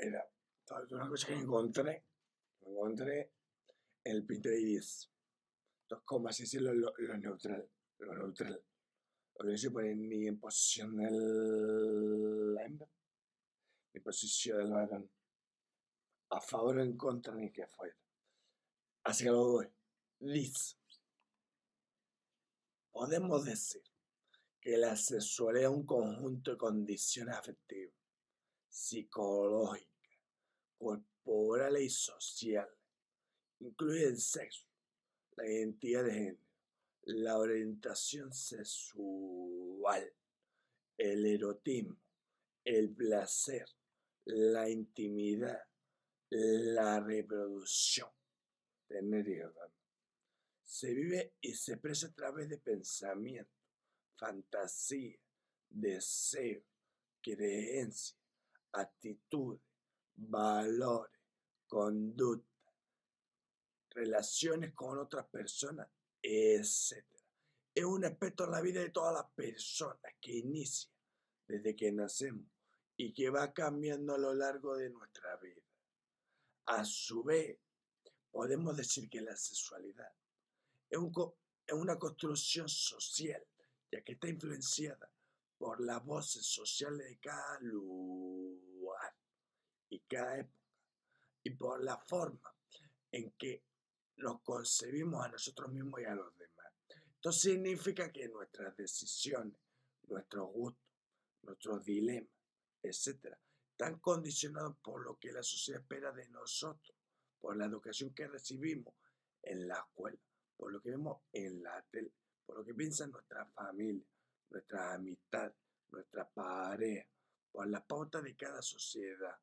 era una cosa que encontré, encontré en el Pinterest. Entonces, como así decirlo, lo, lo neutral, lo neutral. Lo que no se pone ni en posición del hembra, ni en posición del varón. A favor o en contra, ni que fuera. Así que lo doy. Dice. Podemos decir que la sexualidad es un conjunto de condiciones afectivas, psicológicas, corporales y sociales. Incluye el sexo, la identidad de género, la orientación sexual, el erotismo, el placer, la intimidad, la reproducción, tener hijos. Se vive y se expresa a través de pensamiento, fantasía, deseo, creencia, actitud, valores, conducta, relaciones con otras personas, etc. Es un aspecto en la vida de todas las personas que inicia desde que nacemos y que va cambiando a lo largo de nuestra vida. A su vez, podemos decir que la sexualidad es, una construcción social, ya que está influenciada por las voces sociales de cada y cada época, y por la forma en que nos concebimos a nosotros mismos y a los demás. Esto significa que nuestras decisiones, nuestros gustos, nuestros dilemas, etcétera, están condicionados por lo que la sociedad espera de nosotros, por la educación que recibimos en la escuela, por lo que vemos en la tele, por lo que piensa nuestra familia, nuestra amistad, nuestra pareja, por las pautas de cada sociedad.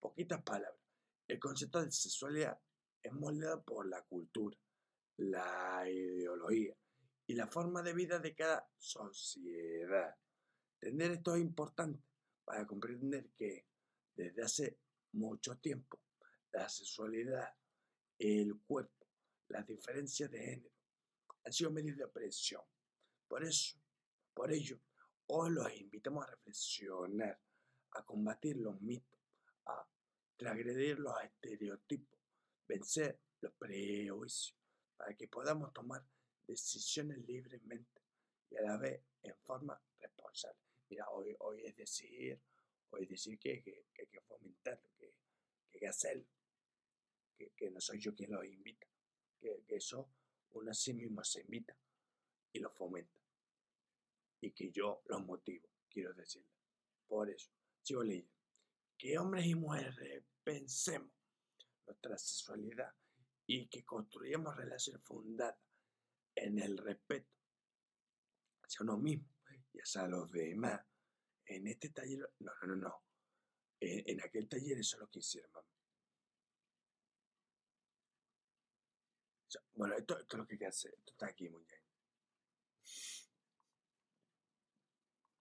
Poquitas palabras. El concepto de sexualidad es moldeado por la cultura, la ideología y la forma de vida de cada sociedad. Entender esto es importante para comprender que desde hace mucho tiempo la sexualidad, el cuerpo, las diferencias de género han sido medios de opresión. Por eso, por ello, hoy los invitamos a reflexionar, a combatir los mitos, a transgredir los estereotipos, vencer los prejuicios, para que podamos tomar decisiones libremente y a la vez en forma responsable. Mira, hoy, es decir, hoy es decir que, que, hay que fomentarlo, que, que hay que hacerlo, que, no soy yo quien los invita, que, eso uno a sí mismo se invita y lo fomenta. Y que yo los motivo, quiero decirle. Por eso, sigo leyendo. Que hombres y mujeres pensemos nuestra sexualidad y que construyamos relaciones fundadas en el respeto hacia uno mismo y hacia los demás. En este taller, no, no, no, no. En, aquel taller eso es lo que hicieron, Bueno, esto, esto, es lo que hay que hacer. Esto está aquí muy.